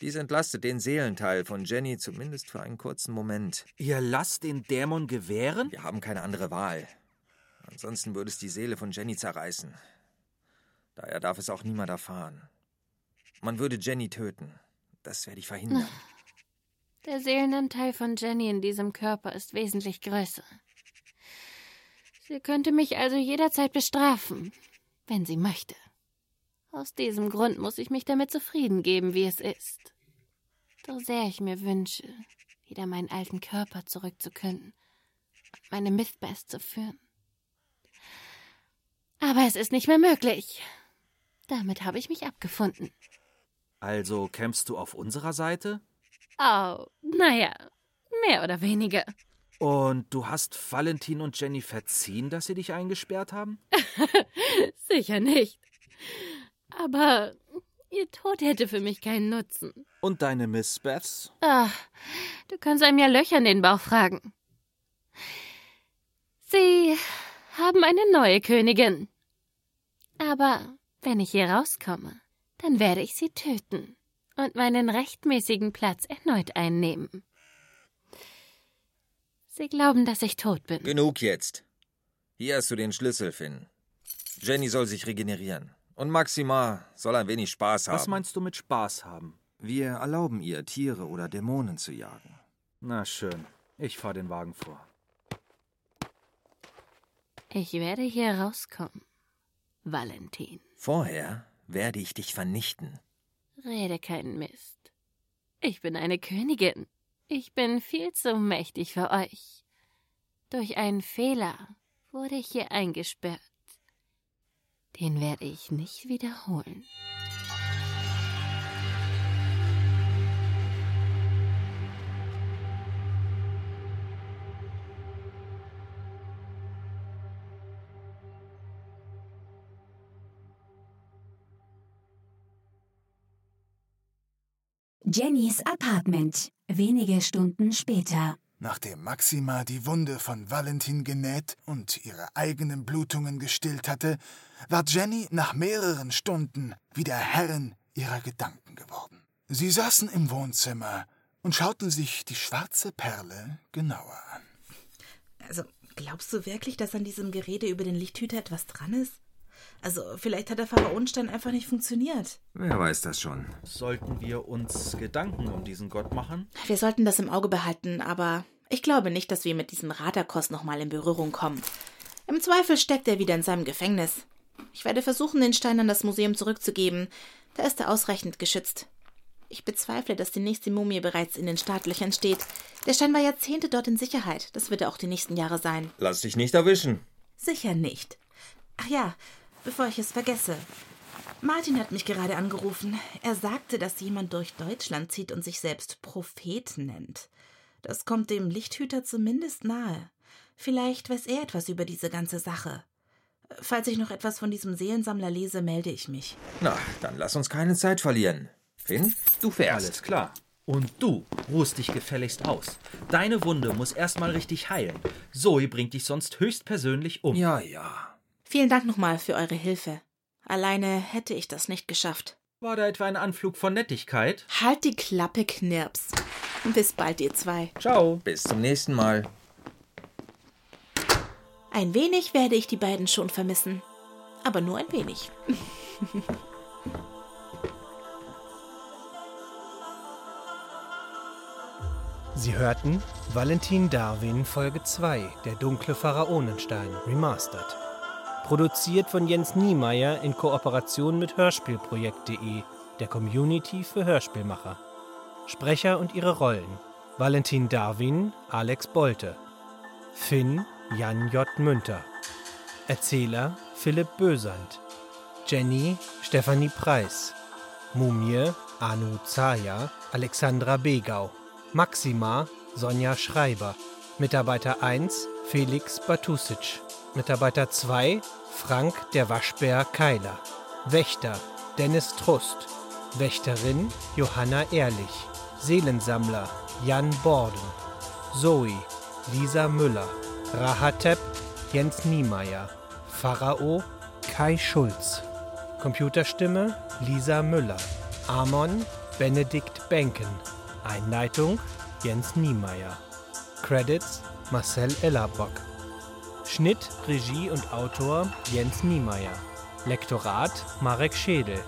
Dies entlastet den Seelenteil von Jenny zumindest für einen kurzen Moment. Ihr lasst den Dämon gewähren? Wir haben keine andere Wahl. Ansonsten würde es die Seele von Jenny zerreißen. Daher darf es auch niemand erfahren. Man würde Jenny töten. Das werde ich verhindern. Der Seelenanteil von Jenny in diesem Körper ist wesentlich größer. Sie könnte mich also jederzeit bestrafen, wenn sie möchte. Aus diesem Grund muss ich mich damit zufrieden geben, wie es ist. So sehr ich mir wünsche, wieder meinen alten Körper zurückzukönnen und meine Mythbest zu führen. Aber es ist nicht mehr möglich. Damit habe ich mich abgefunden. Also kämpfst du auf unserer Seite? Oh, naja, mehr oder weniger. Und du hast Valentin und Jenny verziehen, dass sie dich eingesperrt haben? Sicher nicht. Aber ihr Tod hätte für mich keinen Nutzen. Und deine Miss Beths? Ach, du kannst einem ja Löcher in den Bauch fragen. Sie haben eine neue Königin. Aber wenn ich hier rauskomme, dann werde ich sie töten und meinen rechtmäßigen Platz erneut einnehmen. Sie glauben, dass ich tot bin. Genug jetzt. Hier hast du den Schlüssel, Finn. Jenny soll sich regenerieren. Und Maxima soll ein wenig Spaß haben. Was meinst du mit Spaß haben? Wir erlauben ihr, Tiere oder Dämonen zu jagen. Na schön. Ich fahr den Wagen vor. Ich werde hier rauskommen, Valentin. Vorher werde ich dich vernichten. Rede keinen Mist. Ich bin eine Königin. Ich bin viel zu mächtig für euch. Durch einen Fehler wurde ich hier eingesperrt. Den werde ich nicht wiederholen. Jennys Apartment. Wenige Stunden später. Nachdem Maxima die Wunde von Valentin genäht und ihre eigenen Blutungen gestillt hatte, war Jenny nach mehreren Stunden wieder Herrin ihrer Gedanken geworden. Sie saßen im Wohnzimmer und schauten sich die schwarze Perle genauer an. Also, glaubst du wirklich, dass an diesem Gerede über den Lichthüter etwas dran ist? Also, vielleicht hat der Pharaonenstein einfach nicht funktioniert. Wer weiß das schon. Sollten wir uns Gedanken um diesen Gott machen? Wir sollten das im Auge behalten, aber ich glaube nicht, dass wir mit diesem Radakos nochmal in Berührung kommen. Im Zweifel steckt er wieder in seinem Gefängnis. Ich werde versuchen, den Stein an das Museum zurückzugeben. Da ist er ausreichend geschützt. Ich bezweifle, dass die nächste Mumie bereits in den Startlöchern steht. Der Stein war Jahrzehnte dort in Sicherheit. Das wird er auch die nächsten Jahre sein. Lass dich nicht erwischen. Sicher nicht. Ach ja, bevor ich es vergesse. Martin hat mich gerade angerufen. Er sagte, dass jemand durch Deutschland zieht und sich selbst Prophet nennt. Das kommt dem Lichthüter zumindest nahe. Vielleicht weiß er etwas über diese ganze Sache. Falls ich noch etwas von diesem Seelensammler lese, melde ich mich. Na, dann lass uns keine Zeit verlieren. Finn, du fährst. Alles klar. Und du ruhst dich gefälligst aus. Deine Wunde muss erstmal richtig heilen. Zoe bringt dich sonst höchstpersönlich um. Ja, ja. Vielen Dank nochmal für eure Hilfe. Alleine hätte ich das nicht geschafft. War da etwa ein Anflug von Nettigkeit? Halt die Klappe, Knirps. Bis bald, ihr zwei. Ciao. Bis zum nächsten Mal. Ein wenig werde ich die beiden schon vermissen. Aber nur ein wenig. Sie hörten Valentin Darwin Folge 2, Der dunkle Pharaonenstein, Remastered. Produziert von Jens Niemeyer in Kooperation mit Hörspielprojekt.de, der Community für Hörspielmacher. Sprecher und ihre Rollen: Valentin Darwin, Alex Bolte. Finn, Jan J. Münter. Erzähler, Philipp Bösand. Jenny, Stefanie Preis. Mumie, Anu Zaya, Alexandra Begau. Maxima, Sonja Schreiber. Mitarbeiter 1, Felix Batusic. Mitarbeiter 2, Frank der Waschbär Keiler. Wächter, Dennis Trust. Wächterin, Johanna Ehrlich. Seelensammler, Jan Borden. Zoe, Lisa Müller. Rahatep, Jens Niemeyer. Pharao, Kai Schulz. Computerstimme, Lisa Müller. Amon, Benedikt Benken. Einleitung, Jens Niemeyer. Credits, Marcel Ellerbock. Schnitt, Regie und Autor Jens Niemeyer. Lektorat Marek Schädel.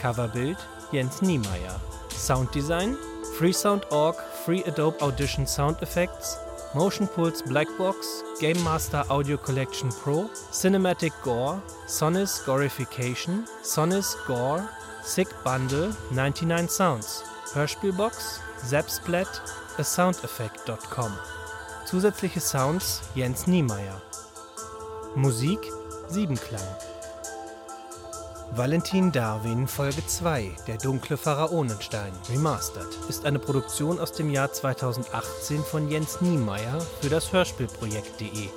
Coverbild Jens Niemeyer. Sounddesign Freesound.org Free Adobe Audition Sound Effects Motion Pulse Blackbox Game Master Audio Collection Pro Cinematic Gore Sonis Gorification Sonis Gore Sick Bundle 99 Sounds Hörspielbox Zapsplat asoundeffect.com Zusätzliche Sounds Jens Niemeyer Musik Siebenklang Valentin Darwin Folge 2 Der dunkle Pharaonenstein Remastered ist eine Produktion aus dem Jahr 2018 von Jens Niemeyer für das Hörspielprojekt.de.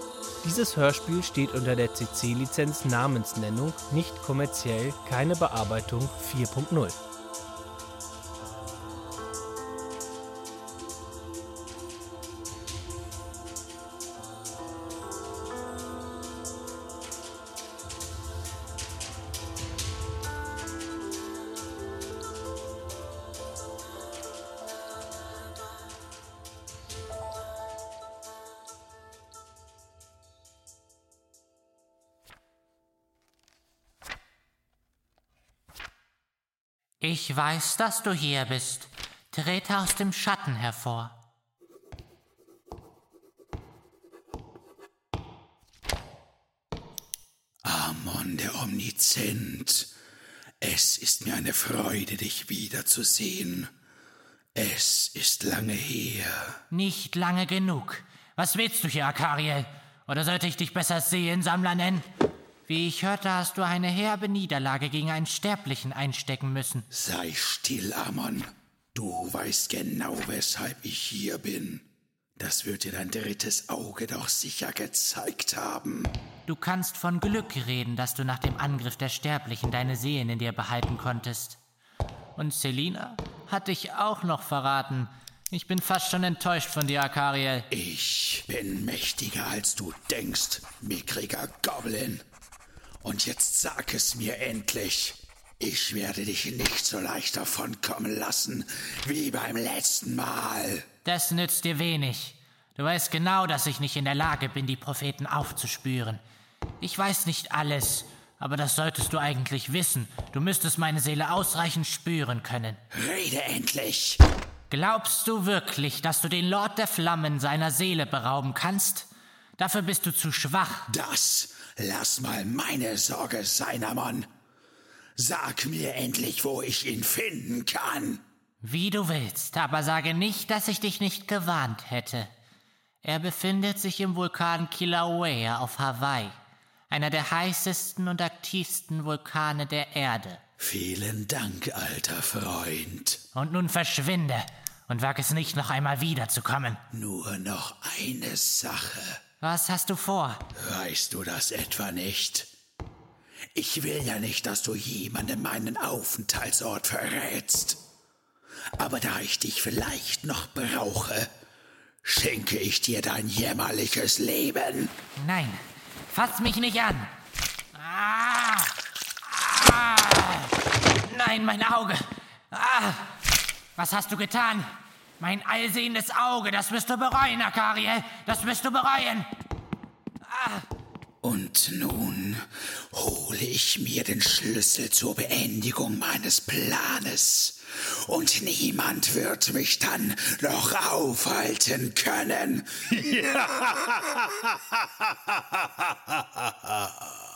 Dieses Hörspiel steht unter der CC-Lizenz Namensnennung nicht kommerziell, keine Bearbeitung 4.0. Ich weiß, dass du hier bist. Trete aus dem Schatten hervor. Amon der Omnizent, es ist mir eine Freude, dich wiederzusehen. Es ist lange her. Nicht lange genug. Was willst du hier, Akariel? Oder sollte ich dich besser Seelensammler nennen? Wie ich hörte, hast du eine herbe Niederlage gegen einen Sterblichen einstecken müssen. Sei still, Amon. Du weißt genau, weshalb ich hier bin. Das wird dir dein drittes Auge doch sicher gezeigt haben. Du kannst von Glück reden, dass du nach dem Angriff der Sterblichen deine Seelen in dir behalten konntest. Und Selina hat dich auch noch verraten. Ich bin fast schon enttäuscht von dir, Akariel. Ich bin mächtiger als du denkst, mickriger Goblin. Und jetzt sag es mir endlich. Ich werde dich nicht so leicht davonkommen lassen wie beim letzten Mal. Das nützt dir wenig. Du weißt genau, dass ich nicht in der Lage bin, die Propheten aufzuspüren. Ich weiß nicht alles, aber das solltest du eigentlich wissen. Du müsstest meine Seele ausreichend spüren können. Rede endlich! Glaubst du wirklich, dass du den Lord der Flammen seiner Seele berauben kannst? Dafür bist du zu schwach. Das lass mal meine Sorge sein, Amon. Sag mir endlich, wo ich ihn finden kann. Wie du willst, aber sage nicht, dass ich dich nicht gewarnt hätte. Er befindet sich im Vulkan Kilauea auf Hawaii, einer der heißesten und aktivsten Vulkane der Erde. Vielen Dank, alter Freund. Und nun verschwinde und wag es nicht, noch einmal wiederzukommen. Nur noch eine Sache. Was hast du vor? Weißt du das etwa nicht? Ich will ja nicht, dass du jemandem meinen Aufenthaltsort verrätst. Aber da ich dich vielleicht noch brauche, schenke ich dir dein jämmerliches Leben. Nein, fass mich nicht an. Ah, ah, nein, mein Auge. Ah, was hast du getan? Mein allsehendes Auge, das wirst du bereuen, Akariel. Das wirst du bereuen. Ah. Und nun hole ich mir den Schlüssel zur Beendigung meines Planes. Und niemand wird mich dann noch aufhalten können.